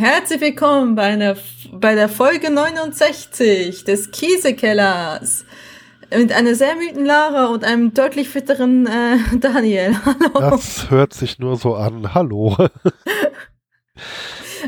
Herzlich willkommen bei, einer, bei der Folge 69 des Käsekellers. Mit einer sehr müden Lara und einem deutlich fitteren äh, Daniel. Hallo. Das hört sich nur so an. Hallo.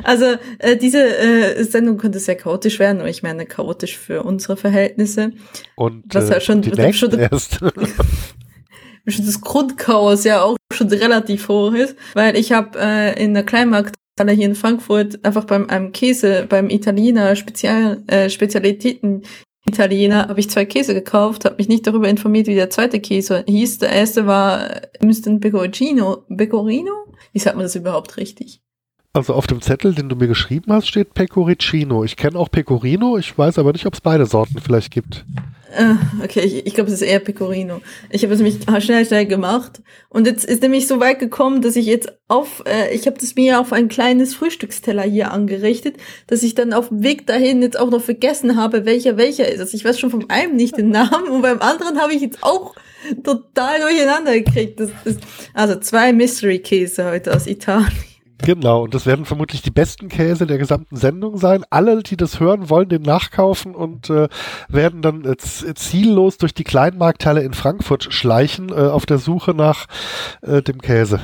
Also äh, diese äh, Sendung könnte sehr chaotisch werden, aber ich meine chaotisch für unsere Verhältnisse. Und was äh, halt schon, die schon, erst. schon das Grundchaos ja auch schon relativ hoch ist, weil ich habe äh, in der Kleinmarkt hier in Frankfurt einfach beim einem Käse, beim Italiener Spezial, äh, Spezialitäten Italiener habe ich zwei Käse gekauft, habe mich nicht darüber informiert, wie der zweite Käse hieß. Der erste war ein Pecorino, Pecorino? Wie sagt man das überhaupt richtig? Also auf dem Zettel, den du mir geschrieben hast, steht Pecorino. Ich kenne auch Pecorino, ich weiß aber nicht, ob es beide Sorten vielleicht gibt. Äh, okay, ich, ich glaube, es ist eher Pecorino. Ich habe es nämlich schnell, schnell gemacht. Und jetzt ist nämlich so weit gekommen, dass ich jetzt auf, äh, ich habe das mir auf ein kleines Frühstücksteller hier angerichtet, dass ich dann auf dem Weg dahin jetzt auch noch vergessen habe, welcher welcher ist. Also ich weiß schon vom einen nicht den Namen und beim anderen habe ich jetzt auch total durcheinander gekriegt. Das, das, also zwei Mystery-Käse heute aus Italien. Genau, und das werden vermutlich die besten Käse der gesamten Sendung sein. Alle, die das hören, wollen den nachkaufen und äh, werden dann äh, ziellos durch die Kleinmarkthalle in Frankfurt schleichen äh, auf der Suche nach äh, dem Käse.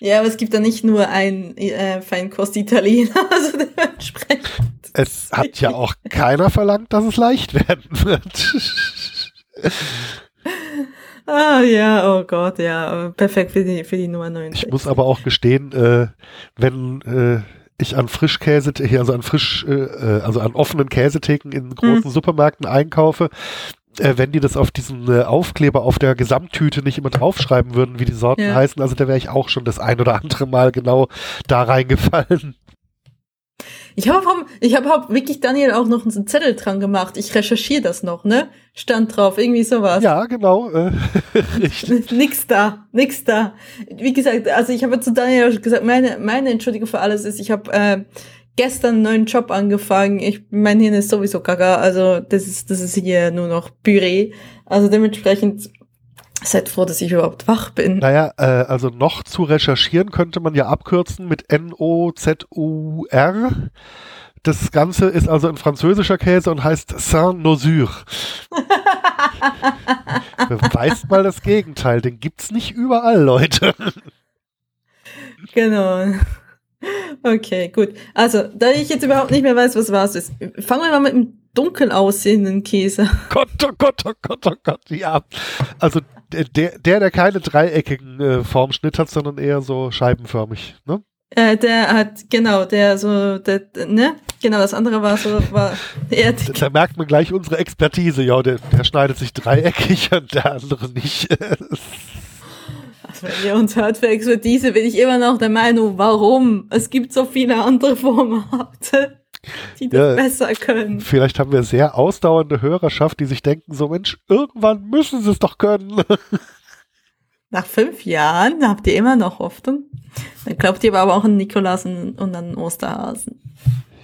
Ja, aber es gibt da nicht nur ein äh, Feinkost-Italiener, also dementsprechend. Es hat ja auch keiner verlangt, dass es leicht werden wird. Ah ja, oh Gott, ja, perfekt für die, für die Nummer 9. Ich muss aber auch gestehen, äh, wenn äh, ich an Frischkäse, also an frisch, äh, äh, also an offenen Käsetheken in großen hm. Supermärkten einkaufe, äh, wenn die das auf diesen äh, Aufkleber auf der Gesamttüte nicht immer draufschreiben würden, wie die Sorten ja. heißen, also da wäre ich auch schon das ein oder andere Mal genau da reingefallen. Ich habe ich hab, hab wirklich Daniel auch noch einen Zettel dran gemacht. Ich recherchiere das noch, ne? Stand drauf, irgendwie sowas. Ja, genau. Äh, nix da, nix da. Wie gesagt, also ich habe zu Daniel auch gesagt, meine, meine Entschuldigung für alles ist, ich habe äh, gestern einen neuen Job angefangen. Ich, mein Hirn ist sowieso gaga, also das ist, das ist hier nur noch Püree. Also dementsprechend Seid froh, dass ich überhaupt wach bin. Naja, äh, also noch zu recherchieren könnte man ja abkürzen mit N-O-Z-U-R. Das Ganze ist also ein französischer Käse und heißt Saint-Nosure. Beweist mal das Gegenteil, den gibt's nicht überall, Leute. Genau. Okay, gut. Also, da ich jetzt überhaupt nicht mehr weiß, was was ist, fangen wir mal mit dem dunkel aussehenden Käse. Gott, oh Gott, oh Gott, oh Gott, ja. Also der, der, der keine dreieckigen äh, Formschnitt hat, sondern eher so scheibenförmig, ne? Äh, der hat, genau, der so, der, ne? Genau, das andere war so, war eher Da merkt man gleich unsere Expertise, ja, der, der schneidet sich dreieckig und der andere nicht. also, wenn ihr uns hört für Expertise, bin ich immer noch der Meinung, warum? Es gibt so viele andere Formate die das ja, besser können. Vielleicht haben wir sehr ausdauernde Hörerschaft, die sich denken, so Mensch, irgendwann müssen sie es doch können. Nach fünf Jahren habt ihr immer noch Hoffnung. Dann glaubt ihr aber auch an Nikolaus und an Osterhasen.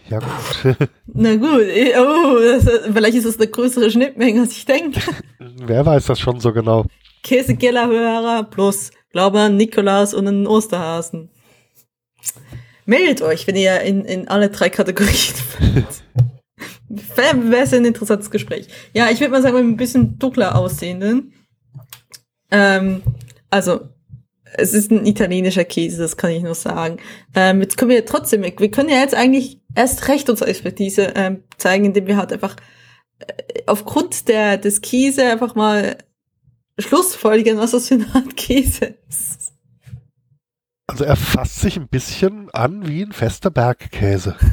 Ja, gut. Na gut, oh, das, vielleicht ist das eine größere Schnittmenge, als ich denke. Wer weiß das schon so genau? Käsekeller-Hörer plus Glaube an Nikolaus und an Osterhasen. Meldet euch, wenn ihr in, in alle drei Kategorien Wäre es ein interessantes Gespräch. Ja, ich würde mal sagen, mit ein bisschen dunkler aussehenden. Ähm, also, es ist ein italienischer Käse, das kann ich nur sagen. Ähm, jetzt können wir trotzdem, wir können ja jetzt eigentlich erst recht unsere Expertise ähm, zeigen, indem wir halt einfach äh, aufgrund der, des Käse einfach mal schlussfolgern, was das für eine Art Käse ist. Also er fasst sich ein bisschen an wie ein fester Bergkäse.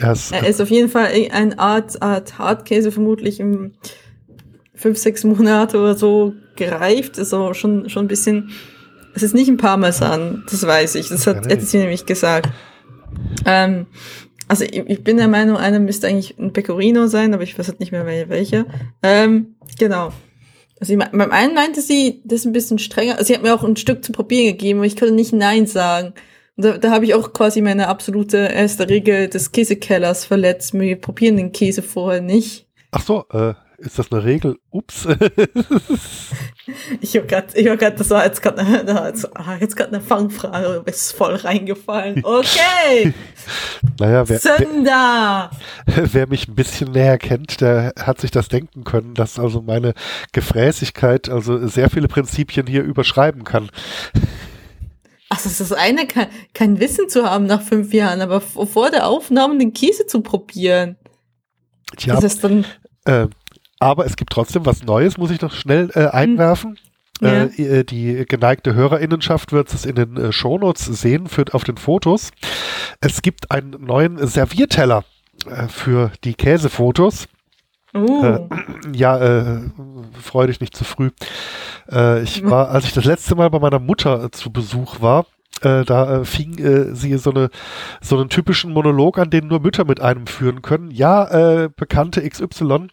Er ist, er ist auf jeden Fall eine Art, Art Hartkäse, vermutlich im fünf, sechs Monate oder so gereift. Auch schon, schon ein bisschen, es ist nicht ein Parmesan, das weiß ich. Das hat, sie nämlich gesagt. Ähm, also ich, ich, bin der Meinung, einer müsste eigentlich ein Pecorino sein, aber ich weiß halt nicht mehr welcher. Ähm, genau. Also ich, beim einen meinte sie, das ist ein bisschen strenger. Sie hat mir auch ein Stück zu probieren gegeben, aber ich konnte nicht Nein sagen. Und da, da habe ich auch quasi meine absolute erste Regel des Käsekellers verletzt. Wir probieren den Käse vorher nicht. Ach so, äh, ist das eine Regel? Ups. ich habe gerade, ich habe gerade, das war jetzt gerade eine, jetzt gerade eine Fangfrage, du bist voll reingefallen. Okay. naja, wer, Sünder. Wer, wer mich ein bisschen näher kennt, der hat sich das denken können, dass also meine Gefräßigkeit also sehr viele Prinzipien hier überschreiben kann. Also es ist das eine, kein, kein Wissen zu haben nach fünf Jahren, aber vor der Aufnahme den Käse zu probieren. Tja, das ist dann äh, aber es gibt trotzdem was Neues, muss ich noch schnell äh, einwerfen. Hm. Ja. Äh, die geneigte Hörerinnenschaft wird es in den äh, Shownotes sehen, für, auf den Fotos. Es gibt einen neuen Servierteller äh, für die Käsefotos. Uh. Äh, ja, äh, freu dich nicht zu früh. Äh, ich war, als ich das letzte Mal bei meiner Mutter zu Besuch war, äh, da äh, fing äh, sie so eine so einen typischen Monolog an, den nur Mütter mit einem führen können. Ja, äh, bekannte XY,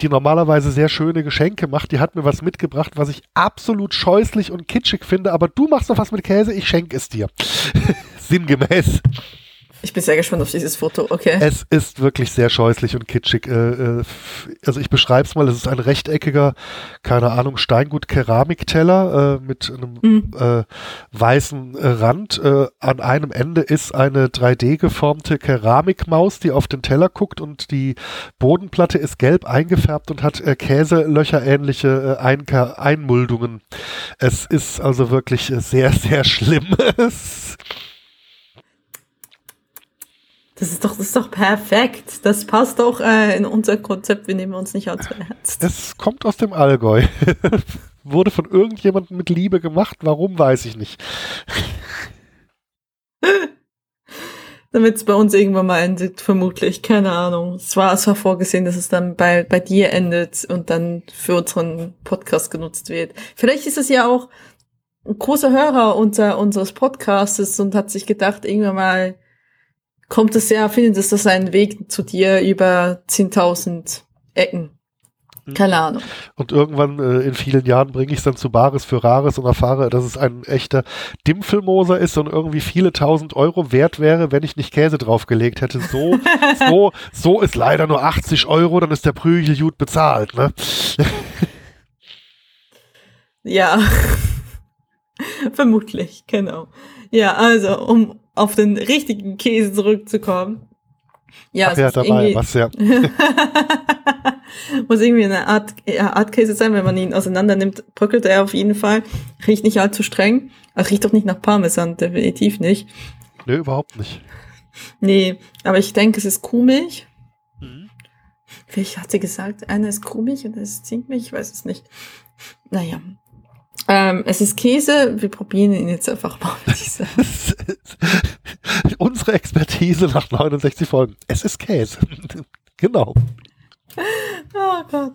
die normalerweise sehr schöne Geschenke macht, die hat mir was mitgebracht, was ich absolut scheußlich und kitschig finde, aber du machst doch was mit Käse, ich schenke es dir. Sinngemäß. Ich bin sehr gespannt auf dieses Foto, okay. Es ist wirklich sehr scheußlich und kitschig. Äh, äh, also ich beschreibe es mal, es ist ein rechteckiger, keine Ahnung, Steingut-Keramikteller äh, mit einem mhm. weißen Rand. An einem Ende ist eine 3D geformte Keramikmaus, die auf den Teller guckt und die Bodenplatte ist gelb eingefärbt und hat äh, Käselöcher ähnliche Ein Einmuldungen. Es ist also wirklich sehr, sehr schlimm. Das ist doch, das ist doch perfekt. Das passt auch äh, in unser Konzept. Wir nehmen uns nicht allzu ernst. Es kommt aus dem Allgäu. Wurde von irgendjemandem mit Liebe gemacht. Warum, weiß ich nicht. Damit es bei uns irgendwann mal endet, vermutlich. Keine Ahnung. Es war, es war vorgesehen, dass es dann bei, bei dir endet und dann für unseren Podcast genutzt wird. Vielleicht ist es ja auch ein großer Hörer unser, unseres Podcastes und hat sich gedacht, irgendwann mal, kommt es ja, findet es das einen Weg zu dir über 10.000 Ecken. Hm. Keine Ahnung. Und irgendwann äh, in vielen Jahren bringe ich es dann zu Bares für Rares und erfahre, dass es ein echter Dimpfelmoser ist und irgendwie viele tausend Euro wert wäre, wenn ich nicht Käse draufgelegt hätte. So, so, so ist leider nur 80 Euro, dann ist der Prügel gut bezahlt, ne? ja. Vermutlich, genau. Ja, also, um auf den richtigen Käse zurückzukommen. Ja, Ach ja, dabei, was ja. muss irgendwie eine Art, Art Käse sein, wenn man ihn auseinander nimmt, bröckelt er auf jeden Fall. Riecht nicht allzu streng. Er riecht doch nicht nach Parmesan, definitiv nicht. Nee, überhaupt nicht. Nee, aber ich denke, es ist Kuhmilch. Mhm. Vielleicht hat sie gesagt, einer ist Kuhmilch und das ist Zinkmilch, ich weiß es nicht. Naja, ähm, es ist Käse. Wir probieren ihn jetzt einfach mal. Unsere Expertise nach 69 Folgen. Es ist Käse. genau. Oh Gott.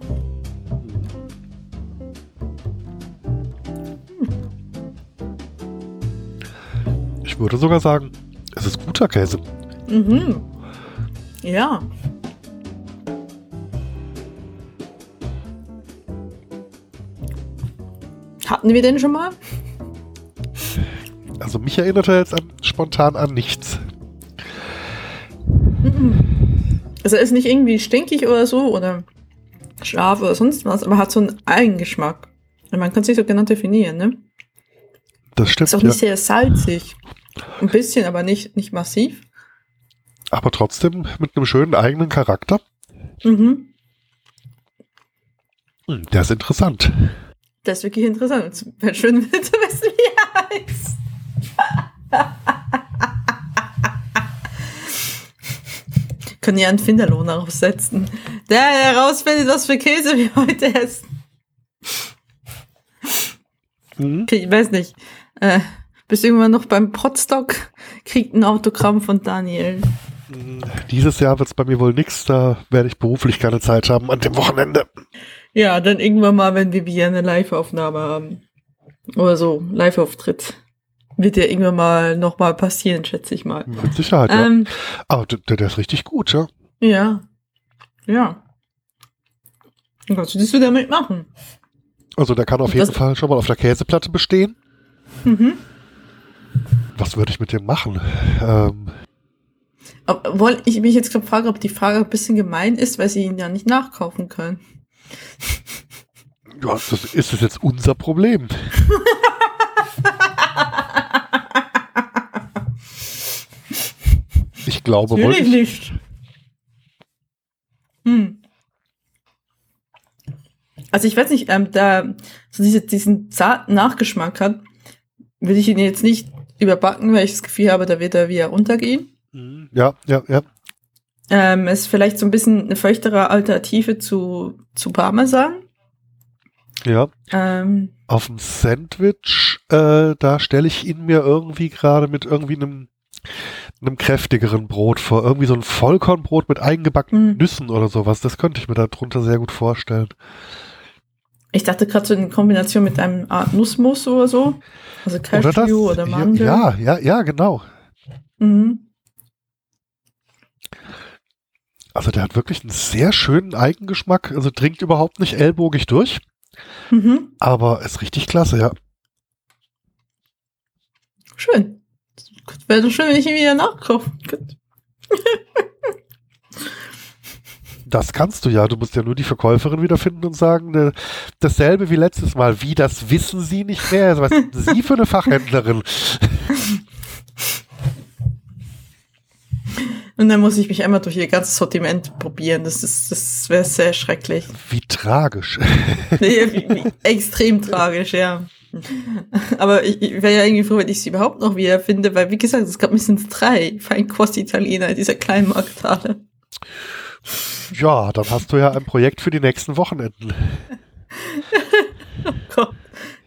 Ich würde sogar sagen, es ist guter Käse. Mhm. Ja. Hatten wir den schon mal? Also mich erinnert er jetzt an, spontan an nichts. Also er ist nicht irgendwie stinkig oder so oder scharf oder sonst was, aber hat so einen Eigengeschmack. Man kann es nicht so genau definieren, ne? Das stimmt. Ist auch nicht ja. sehr salzig. Ein bisschen, aber nicht, nicht massiv. Aber trotzdem mit einem schönen eigenen Charakter. Mhm. Hm, der ist interessant. Das ist wirklich interessant. Wäre schön, wenn du wissen, wie er heißt. Können ja einen Finderlohn darauf setzen. Der herausfindet, was für Käse wir heute essen. Mhm. Okay, ich weiß nicht. Äh, bis irgendwann noch beim Potstock kriegt ein Autogramm von Daniel. Dieses Jahr wird es bei mir wohl nichts, da werde ich beruflich keine Zeit haben an dem Wochenende. Ja, dann irgendwann mal, wenn wir wieder eine Live-Aufnahme haben. Oder so, Live-Auftritt. Wird ja irgendwann mal nochmal passieren, schätze ich mal. Mit Sicherheit, ähm, ja. Aber der, der, ist richtig gut, ja. Ja. Ja. Was würdest du damit machen? Also der kann auf jeden Fall schon mal auf der Käseplatte bestehen. Mhm. Was würde ich mit dem machen? Ähm, Obwohl ich mich jetzt gefragt ob die Frage ein bisschen gemein ist, weil sie ihn ja nicht nachkaufen können. Ja, das ist das jetzt unser Problem. ich glaube Natürlich wohl. nicht. Hm. Also ich weiß nicht, ähm, da so diese, diesen zarten Nachgeschmack hat, will ich ihn jetzt nicht überbacken, weil ich das Gefühl habe, da wird er wieder runtergehen. Mhm. Ja, ja, ja. Ähm, ist vielleicht so ein bisschen eine feuchtere Alternative zu, zu Parmesan. Ja. Ähm, Auf dem Sandwich, äh, da stelle ich ihn mir irgendwie gerade mit irgendwie einem, einem kräftigeren Brot vor. Irgendwie so ein Vollkornbrot mit eingebackenen Mhm. Nüssen oder sowas. Das könnte ich mir darunter sehr gut vorstellen. ich dachte gerade so in Kombination mit einem Art Nussmus oder so. Also Oder das? Cashew oder, Mandel. Ja, ja, ja, genau. Mhm. Also der hat wirklich einen sehr schönen Eigengeschmack. Also dringt überhaupt nicht ellbogig durch, Mhm. aber ist richtig klasse, ja. Schön. Gut, wäre doch schön, wenn ich ihn wieder nachkaufe. Gut. Das kannst du ja. Du musst ja nur die Verkäuferin wiederfinden und sagen, äh, dasselbe wie letztes Mal. Wie, das wissen Sie nicht mehr? Was sind Sie für eine Fachhändlerin? Und dann muss ich mich einmal durch ihr ganzes Sortiment probieren. Das ist, das wäre sehr schrecklich. Wie tragisch. Nee, wie, wie, extrem tragisch, ja. Aber ich, ich wäre ja irgendwie froh, wenn ich sie überhaupt noch wiederfinde, weil wie gesagt, es gab mindestens drei Feinkost-Italiener in dieser kleinen Markthalle. Ja, dann hast du ja ein Projekt für die nächsten Wochenenden. Gott.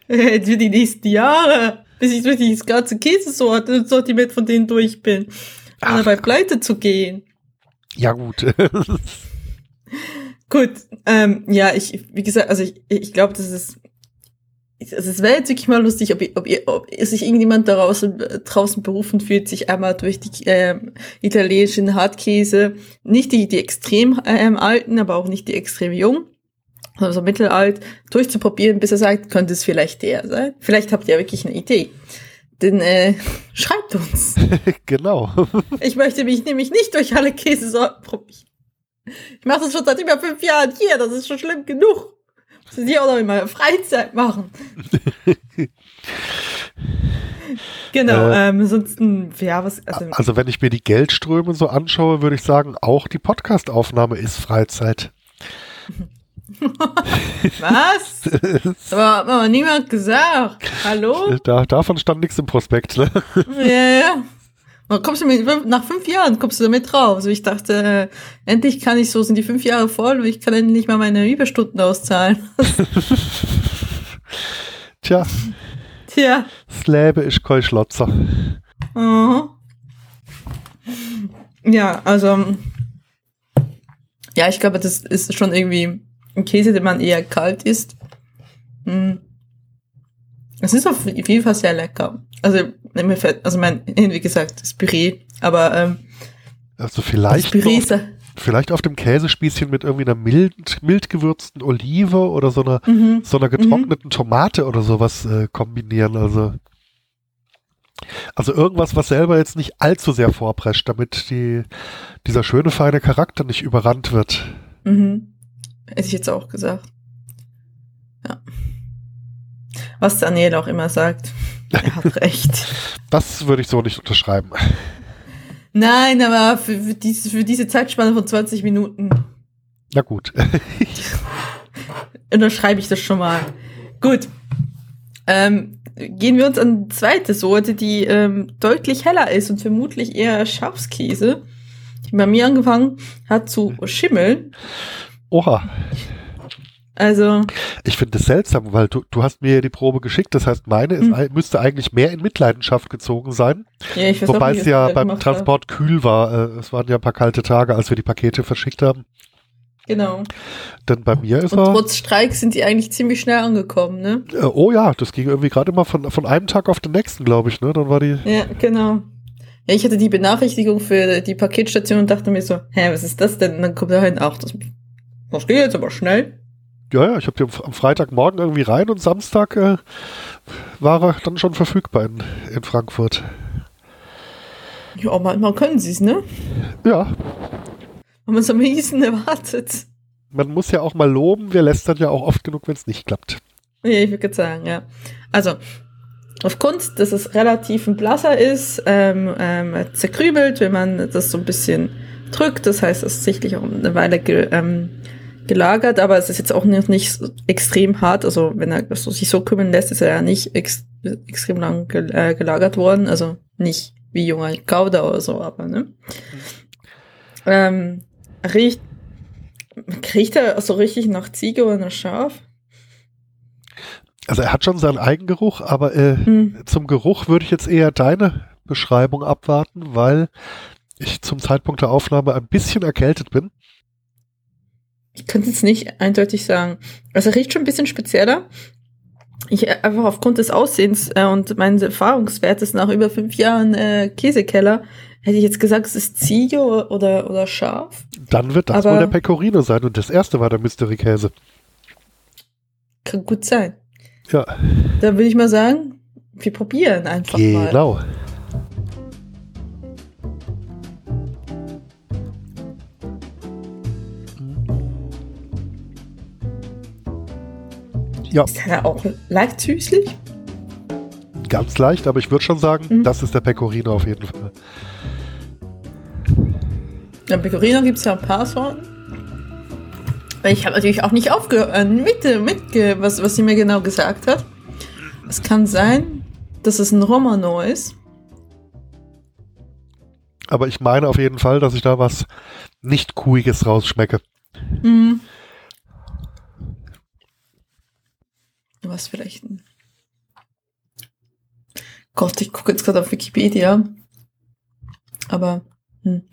Äh, Für die nächsten Jahre, bis ich durch dieses ganze Käsesortiment von denen durch bin. Und Ach. dabei pleite zu gehen. Ja, gut. Gut, ähm, ja, ich, wie gesagt, also ich, ich glaube, das ist, also es wäre jetzt wirklich mal lustig, ob, ihr- ob, ihr, ob sich irgendjemand daraus, äh, draußen berufen fühlt, sich einmal durch die ähm, italienischen Hartkäse, nicht die, die extrem ähm, alten, aber auch nicht die extrem jung, sondern so mittelalt, durchzuprobieren, bis er sagt, könnte es vielleicht der sein. Vielleicht habt ihr ja wirklich eine Idee. Denn äh, schreibt uns. genau. Ich möchte mich nämlich nicht durch alle Käsesorten probieren. Ich mache das schon seit über fünf Jahren hier, das ist schon schlimm genug. Das ist hier auch noch in meiner Freizeit machen. genau, Äh, ähm, ansonsten, ja, was, also, Also wenn ich mir die Geldströme so anschaue, würde ich sagen, auch die Podcastaufnahme ist Freizeit. was? Aber hat mir niemand gesagt. Hallo? Da, davon stand nichts im Prospekt, ne? Ja, ja. Und kommst du mit, nach fünf Jahren kommst du damit drauf. Also ich dachte, äh, endlich kann ich so, sind die fünf Jahre voll und ich kann endlich mal meine Überstunden auszahlen. Tja, Tja. das Leben ist kein Schlotzer. Mhm. Ja, also ja, ich glaube, das ist schon irgendwie ein Käse, den man eher kalt isst. Mm. Es ist auf jeden Fall sehr lecker. Also, mir fällt, also mein, wie gesagt, das Püree, aber ähm, Also das vielleicht, Püree noch, ist ja- vielleicht auf dem Käsespießchen mit irgendwie einer mild, mild gewürzten Olive oder so einer, mhm. so einer getrockneten Tomate oder sowas äh, kombinieren. Also, also irgendwas, was selber jetzt nicht allzu sehr vorprescht, damit die, dieser schöne, feine Charakter nicht überrannt wird. Mhm. Hätte ich jetzt auch gesagt. Ja. Was Daniel auch immer sagt. Er hat recht. Das würde ich so nicht unterschreiben. Nein, aber für, für, diese, für diese Zeitspanne von 20 Minuten Na gut. unterschreibe ich das schon mal. Gut. Ähm, gehen wir uns an die zweite Sorte, die ähm, deutlich heller ist und vermutlich eher Schafskäse, die bei mir angefangen hat zu schimmeln. Oha. Also, Ich finde es seltsam, weil du, du hast mir ja die Probe geschickt. Das heißt, meine ist, Hm. müsste eigentlich mehr in Mitleidenschaft gezogen sein. ja, ich weiß auch Wobei nicht, es ja beim gemacht habe. Transport kühl war. Äh, Es waren ja ein paar kalte Tage, als wir die Pakete verschickt haben. Genau. Denn bei mir ist Und er. trotz Streik sind die eigentlich ziemlich schnell angekommen, ne? Äh, oh ja, das ging irgendwie gerade immer von, von einem Tag auf den nächsten, glaube ich. Ne? Dann war die. Ja, genau. Ja, ich hatte die Benachrichtigung für die Paketstation und dachte mir so, hä, was ist das denn? Und dann kommt da hin, ach, das, das geht jetzt aber schnell. Ja, ja, ich habe die am, Freitagmorgen irgendwie rein und Samstag äh, war er dann schon verfügbar in, in Frankfurt. Ja, manchmal können sie es, ne? Ja, Wenn man es am wenigsten erwartet. man muss ja auch mal loben, wir lästern ja auch oft genug, wenn es nicht klappt. Ja, ich würde sagen, ja. Also, aufgrund, dass es relativ ein blasser ist, ähm, ähm, zerkrümelt, wenn man das so ein bisschen drückt. Das heißt, es ist sicherlich auch eine Weile ähm, gelagert, aber es ist jetzt auch nicht, nicht extrem hart. Also wenn er so, sich so krümmeln lässt, ist er ja nicht ex, extrem lang gel, äh, gelagert worden. Also nicht wie junger Gouda oder so, aber ne. Ähm, riecht, riecht er so richtig nach Ziege oder nach Schaf? Also er hat schon seinen Eigengeruch, aber äh, hm. zum Geruch würde ich jetzt eher deine Beschreibung abwarten, weil ich zum Zeitpunkt der Aufnahme ein bisschen erkältet bin. Ich könnte es nicht eindeutig sagen. Also er riecht schon ein bisschen spezieller. Ich äh, einfach aufgrund des Aussehens äh, und meines Erfahrungswertes nach über fünf Jahren äh, Käsekeller hätte ich jetzt gesagt, es ist Ziege oder, oder Schaf. Dann wird das Aber wohl der Pecorino sein und das erste war der Mystery Käse. Kann gut sein. Ja. Dann würde ich mal sagen, wir probieren einfach genau. mal. Genau. Ja. Ist der auch leicht süßlich? Ganz leicht, aber ich würde schon sagen, mhm. das ist der Pecorino auf jeden Fall. Ja, Pecorino gibt es ja ein paar Sorten. Ich habe natürlich auch nicht aufgehört, äh, mit, mit, was, was sie mir genau gesagt hat. Es kann sein, dass es ein Romano ist. Aber ich meine auf jeden Fall, dass ich da was nicht Kuhiges rausschmecke. Mhm. Was vielleicht ein. Gott, ich gucke jetzt gerade auf Wikipedia. Aber hm.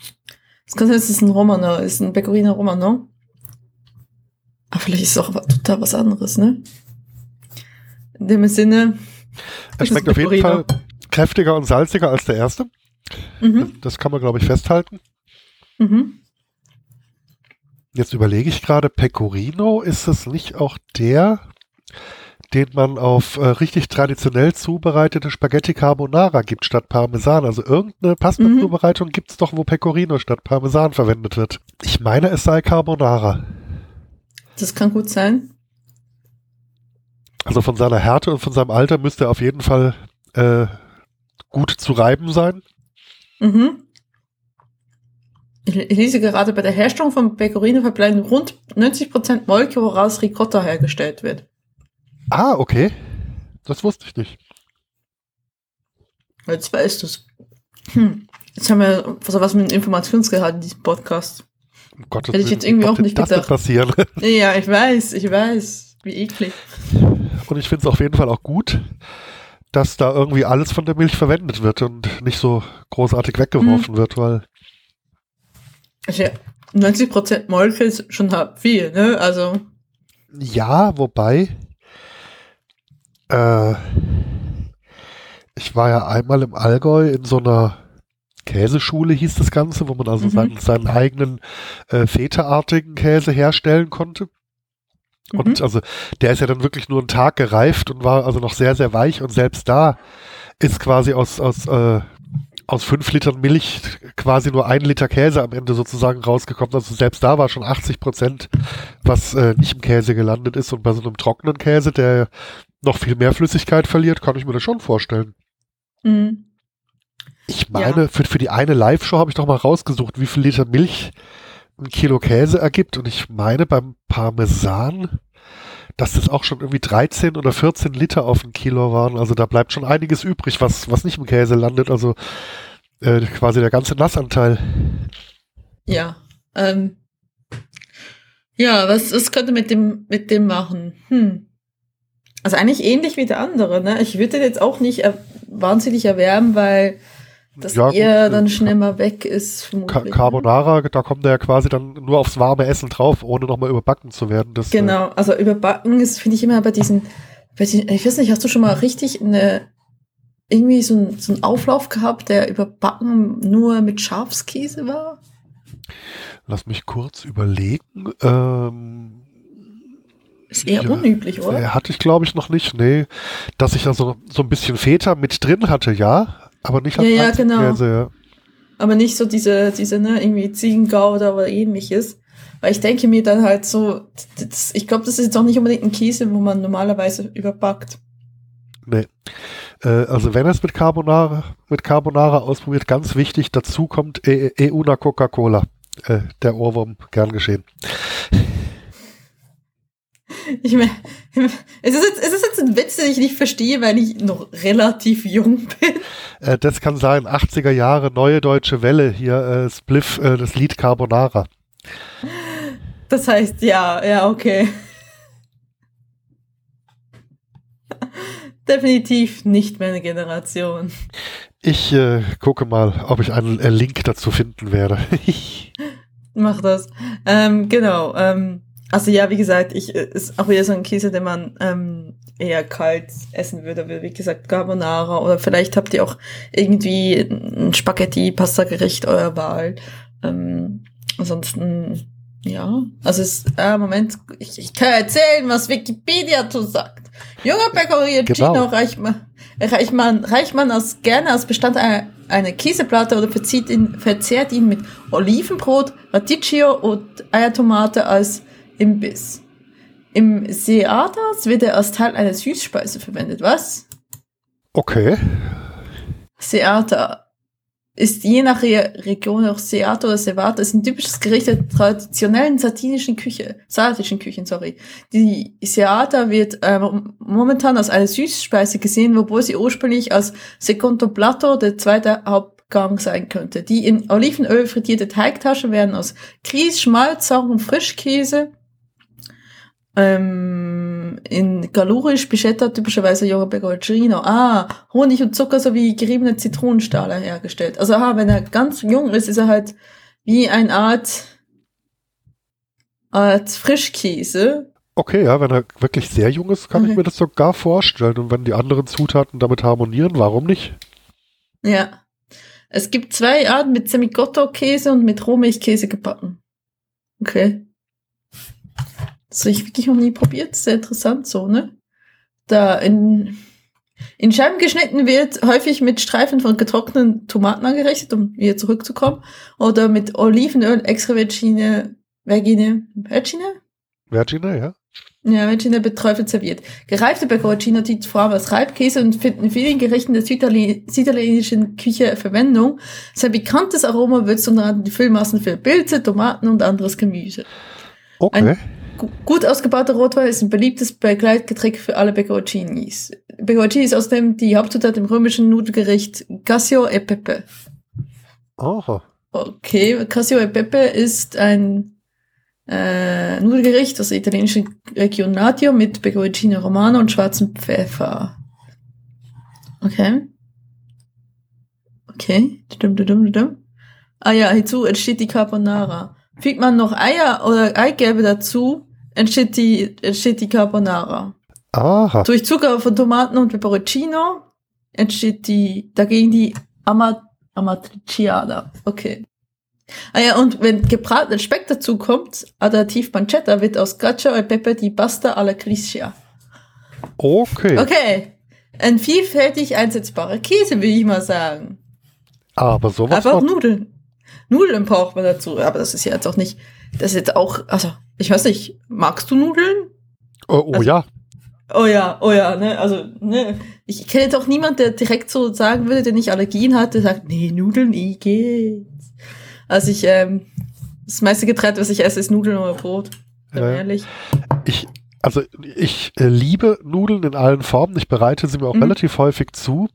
es kann sein, es ein Romano ist, ein Pecorino Romano. Aber vielleicht ist es auch total was anderes, ne? In dem Sinne. Es schmeckt auf jeden Fall kräftiger und salziger als der erste. Mhm. Das kann man, glaube ich, festhalten. Mhm. Jetzt überlege ich gerade, Pecorino, ist es nicht auch der, den man auf äh, richtig traditionell zubereitete Spaghetti Carbonara gibt statt Parmesan. Also irgendeine Pasta-Zubereitung mhm. gibt es doch, wo Pecorino statt Parmesan verwendet wird. Ich meine, es sei Carbonara. Das kann gut sein. Also von seiner Härte und von seinem Alter müsste er auf jeden Fall äh, gut zu reiben sein. Mhm. Ich lese gerade, bei der Herstellung von Pecorino verbleiben rund 90% Molke, woraus Ricotta hergestellt wird. Ah, okay. Das wusste ich nicht. Jetzt weißt du es. Hm. Jetzt haben wir was, was mit Informationsgehalt in diesem Podcast. Um Gottes Hätte ich jetzt irgendwie auch nicht das gedacht. passieren. Ja, ich weiß, ich weiß. Wie eklig. Und ich finde es auf jeden Fall auch gut, dass da irgendwie alles von der Milch verwendet wird und nicht so großartig weggeworfen hm. wird, weil. Also ja, 90% Molke ist schon viel, ne? Also. Ja, wobei äh, ich war ja einmal im Allgäu in so einer Käseschule hieß das Ganze, wo man also mhm. seinen, seinen, eigenen äh, feteartigen Käse herstellen konnte. Mhm. Und also der ist ja dann wirklich nur einen Tag gereift und war also noch sehr, sehr weich und selbst da ist quasi aus, aus, äh, aus fünf Litern Milch quasi nur ein Liter Käse am Ende sozusagen rausgekommen. Also selbst da war schon 80 Prozent, was äh, nicht im Käse gelandet ist. Und bei so einem trockenen Käse, der noch viel mehr Flüssigkeit verliert, kann ich mir das schon vorstellen. Mhm. Ich meine, ja. für, für die eine Live-Show habe ich doch mal rausgesucht, wie viel Liter Milch ein Kilo Käse ergibt. Und ich meine beim Parmesan, dass das auch schon irgendwie 13 oder 14 Liter auf ein Kilo waren. Also da bleibt schon einiges übrig, was, was nicht im Käse landet. Also äh, quasi der ganze Nassanteil. Ja. Ähm, ja, was, was könnte mit dem, mit dem machen? Hm. Also eigentlich ähnlich wie der andere, ne? Ich würde den jetzt auch nicht er wahnsinnig erwärmen, weil das ja, eher gut, dann schnell mal weg ist. Ka ne? Carbonara, da kommt der ja quasi dann nur aufs warme Essen drauf, ohne nochmal überbacken zu werden. Das, äh, genau, also überbacken ist, finde ich immer bei diesen, bei diesen, ich weiß nicht, hast du schon mal richtig eine, irgendwie so, ein, so einen Auflauf gehabt, der überbacken nur mit Schafskäse war? Lass mich kurz überlegen. Ähm, ist eher ja, unüblich, oder? Hatte ich, glaube ich, noch nicht. Nee. Dass ich da so, so ein bisschen Feta mit drin hatte, ja. Aber nicht als ja, ja, genau. Käse, ja. Aber nicht so diese, diese, ne, irgendwie Ziegengouda oder ähnliches. Weil ich denke mir dann halt so, das, ich glaube, das ist jetzt auch nicht unbedingt ein Käse, wo man normalerweise überbackt. Nee. Äh, also wenn es mit Carbonara, mit Carbonara ausprobiert, ganz wichtig, dazu kommt e EUNA Coca-Cola. Äh, der Ohrwurm, gern geschehen. Ich meine, es ist, jetzt, es ist jetzt ein Witz, den ich nicht verstehe, weil ich noch relativ jung bin. Äh, das kann sein, 80er Jahre, neue deutsche Welle, hier äh, Spliff, äh, das Lied Carbonara. Das heißt, ja, ja, okay. Definitiv nicht meine Generation. Ich äh, gucke mal, ob ich einen äh, Link dazu finden werde. Mach das. Ähm, genau. Ähm, also ja, wie gesagt, ich äh, ist auch wieder so ein Käse, den man ähm, eher kalt essen würde, wie gesagt Carbonara oder vielleicht habt ihr auch irgendwie ein Spaghetti-Pasta-Gericht eurer Wahl. Ähm, ansonsten ja, also es, äh, Moment, ich, ich kann erzählen, was Wikipedia dazu sagt. Junger Pecorino genau. reicht man, reicht man, reicht man als, gerne als Bestand einer, einer Käseplatte oder verzieht ihn, verzehrt ihn mit Olivenbrot, Radicchio und Eiertomate als Imbiss. Im Seatas wird er als Teil einer Süßspeise verwendet, was? Okay. Seata ist je nach Re Region auch Seato oder Sevato, ist ein typisches Gericht der traditionellen satinischen Küche, salatischen Küchen, sorry. Die Seata wird äh, momentan als eine Süßspeise gesehen, obwohl sie ursprünglich als Secondo Plato der zweite Hauptgang sein könnte. Die in Olivenöl frittierte Teigtaschen werden aus Grieß, Schmalz, Sauer und Frischkäse ähm, in Galurisch Bischetta typischerweise Yoga Pecorino. Ah, Honig und Zucker sowie geriebene Zitronenstahle hergestellt. Also aha, wenn er ganz jung ist, ist er halt wie eine Art, Art Frischkäse. Okay, ja, wenn er wirklich sehr jung ist, kann okay. ich mir das sogar vorstellen. Und wenn die anderen Zutaten damit harmonieren, warum nicht? Ja. Es gibt zwei Arten mit Semigotto-Käse und mit Rohmilchkäse gebacken. Okay. Das habe ich wirklich noch nie probiert. Sehr interessant so, ne? Da in, in Scheiben geschnitten wird, häufig mit Streifen von getrockneten Tomaten angerichtet, um wieder zurückzukommen. Oder mit Olivenöl, extra Vergine, Vergine, Vergine? Vergine, ja. Ja, Vergine beträufelt serviert. Gereifte Pecorino dient vor allem als Reibkäse und finden in vielen Gerichten der süditalienischen Küche Verwendung. Sein bekanntes Aroma wird unter anderem die Füllmassen für Pilze, Tomaten und anderes Gemüse. Okay. Ein Gut ausgebauter Rotwein ist ein beliebtes Begleitgetränk für alle Pecorcinis. Pecorcini ist außerdem die Hauptzutat im römischen Nudelgericht Cassio e Pepe. Aha. Okay, Cassio e Pepe ist ein äh, Nudelgericht aus der italienischen Region Natio mit Pecorino Romano und schwarzem Pfeffer. Okay. Okay. Ah ja, hierzu entsteht die Carbonara. Fügt man noch Eier oder Eigelbe dazu, entsteht die, entsteht die Carbonara. Aha. Durch Zucker von Tomaten und Peperoncino entsteht die, dagegen die Ama, Amatriciana. Okay. Ah ja, und wenn gebratener Speck dazu kommt, additiv Pancetta, wird aus Cacio e Pepe die Pasta alla Crisia. Okay. Okay. Ein vielfältig einsetzbarer Käse, will ich mal sagen. Aber sowas Einfach Nudeln. Nudeln braucht man dazu. Aber das ist ja jetzt auch nicht, das ist jetzt auch, also, ich weiß nicht, magst du Nudeln? Oh, oh also, ja. Oh ja, oh ja, ne, also, ne, ich kenne jetzt auch niemand, der direkt so sagen würde, der nicht Allergien hat, der sagt, nee, Nudeln, wie geht's? Also ich, ähm, das meiste Getreide, was ich esse, ist Nudeln oder Brot. Ja. Ehrlich. Ich, also ich äh, liebe Nudeln in allen Formen. Ich bereite sie mir auch mhm. relativ häufig zu.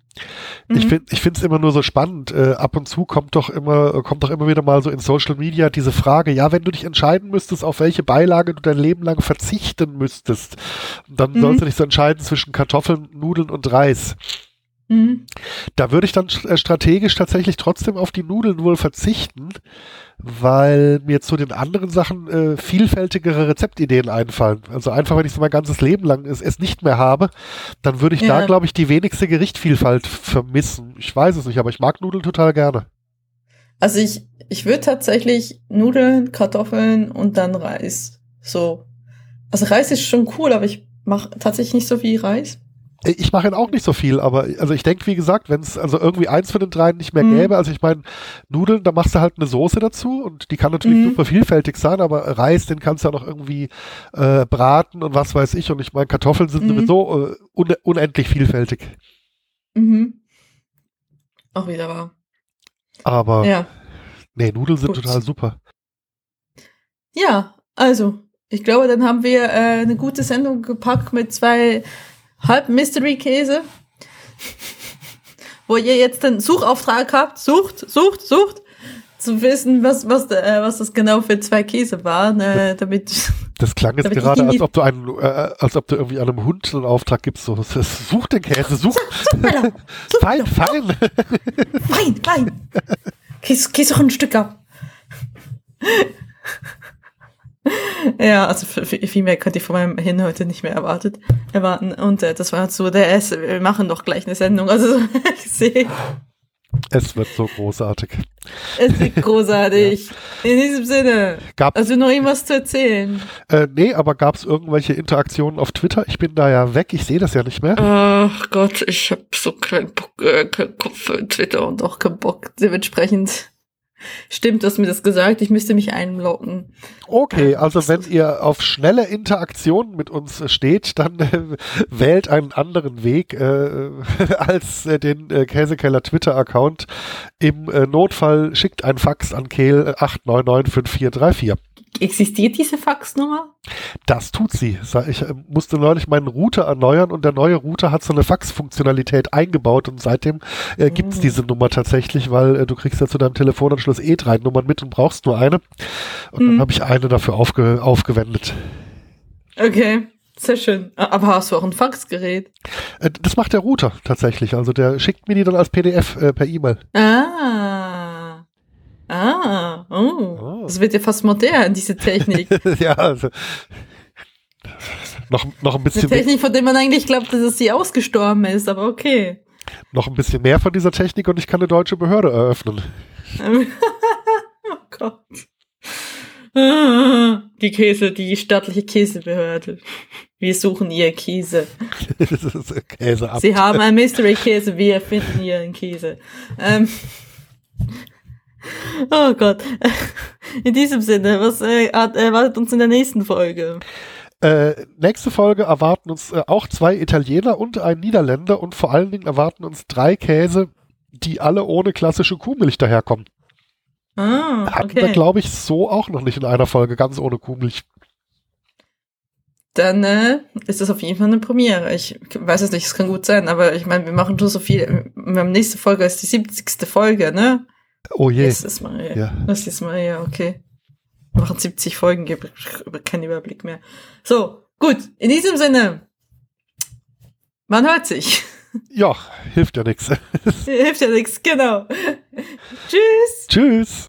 Mhm. Ich finde ich finde es immer nur so spannend. Äh, ab und zu kommt doch immer kommt doch immer wieder mal so in Social Media diese Frage: Ja, wenn du dich entscheiden müsstest, auf welche Beilage du dein Leben lang verzichten müsstest, dann mhm. sollst du dich so entscheiden zwischen Kartoffeln, Nudeln und Reis. Mhm. Da würde ich dann äh, strategisch tatsächlich trotzdem auf die Nudeln wohl verzichten, weil mir zu den anderen Sachen äh, vielfältigere Rezeptideen einfallen. Also einfach, wenn ich so mein ganzes Leben lang es, es nicht mehr habe, dann würde ich ja. da, glaube ich, die wenigste Gerichtvielfalt vermissen. Ich weiß es nicht, aber ich mag Nudeln total gerne. Also ich, ich würde tatsächlich Nudeln, Kartoffeln und dann Reis. So. Also Reis ist schon cool, aber ich mache tatsächlich nicht so viel Reis. Ich mache ihn auch nicht so viel, aber also ich denke, wie gesagt, wenn es also irgendwie eins von den dreien nicht mehr Mhm. gäbe, also ich meine, Nudeln, da machst du halt eine Soße dazu und die kann natürlich Mhm. super vielfältig sein, aber Reis, den kannst du ja noch irgendwie äh, braten und was weiß ich. Und ich meine, Kartoffeln sind Mhm. sowieso äh, un unendlich vielfältig. Mhm. Auch wieder wahr. Aber Ja. nee, Nudeln sind Gut. total super. Ja, also, ich glaube, dann haben wir äh, eine gute Sendung gepackt mit zwei halb Mystery-Käse. Wo ihr jetzt den Suchauftrag habt, sucht, sucht, sucht, zu wissen, was, was, äh, was das genau für zwei Käse waren, äh, damit. Das klang jetzt gerade, als ob du einen, äh, als ob du irgendwie einem Hund einen Auftrag gibst. So, such den Käse, such. Alter, such, fein, fein. fein, fein. Käse, Käse doch ein Stück ab. Ja, also viel mehr könnt ihr von meinem Hin heute nicht mehr erwartet, erwarten. Und äh, das war so der S. Wir machen doch gleich eine Sendung. Also ich sehe, Es wird so großartig. es wird großartig. In diesem Sinne, Gab, also noch irgendwas zu erzählen. äh, nee, aber gab es irgendwelche Interaktionen auf Twitter? Ich bin da ja weg, ich sehe das ja nicht mehr. Ach Gott, ich habe so keinen Bock, äh, keinen Kopf für Twitter und auch keinen Bock. Dementsprechend stimmt, du hast mir das gesagt. Ich müsste mich einloggen. Okay, also wenn ihr auf schnelle Interaktionen mit uns äh, steht, dann äh, wählt einen anderen Weg äh, als äh, den äh, Käsekeller Twitter-Account. Im äh, Notfall schickt ein Fax an Kehl 8995434. Existiert diese Faxnummer? Das tut sie. Ich äh, musste neulich meinen Router erneuern und der neue Router hat so eine Fax-Funktionalität eingebaut und seitdem äh, gibt's Mhm. diese Nummer tatsächlich, weil äh, du kriegst ja zu deinem Telefonanschluss eh drei Nummern mit und brauchst nur eine. Und dann Mhm. habe ich eine dafür aufge aufgewendet. Okay, sehr schön. Aber hast du auch ein Faxgerät? Äh, das macht der Router tatsächlich. Also der schickt mir die dann als PDF äh, per E-Mail. Ah. Ah. Oh. Oh. Das wird ja fast modern, diese Technik. ja, also noch, noch ein Eine bisschen mehr, Technik, von der man eigentlich glaubt, dass sie ausgestorben ist, aber okay. noch ein bisschen mehr von dieser Technik und ich kann eine deutsche Behörde eröffnen. oh Gott. Die Käse, die staatliche Käsebehörde. Wir suchen ihr Käse. das ist Käse ab. Sie haben einen Mystery-Käse, wir finden ihren Käse. Ähm. Oh Gott. In diesem Sinne, was äh, erwartet uns in der nächsten Folge? Äh, nächste Folge erwarten uns äh, auch zwei Italiener und ein Niederländer und vor allen Dingen erwarten uns drei Käse, die alle ohne klassische Kuhmilch daherkommen. Ah, Hatten wir, okay. glaube ich, so auch noch nicht in einer Folge, ganz ohne Kuhmilch. Dann äh, ist das auf jeden Fall eine Premiere. Ich weiß es nicht, es kann gut sein, aber ich meine, wir machen schon so viel. Wir haben nächste Folge ist die 70. Folge, ne? Oh je. Yes, ist mal, Ja. Das ist mal, ja, okay. Wir machen 70 Folgen, gibt keinen Überblick mehr. So, gut. In diesem Sinne, man hört sich. Ja, hilft ja nichts. Hilft ja nichts, genau. Tschüss. Tschüss.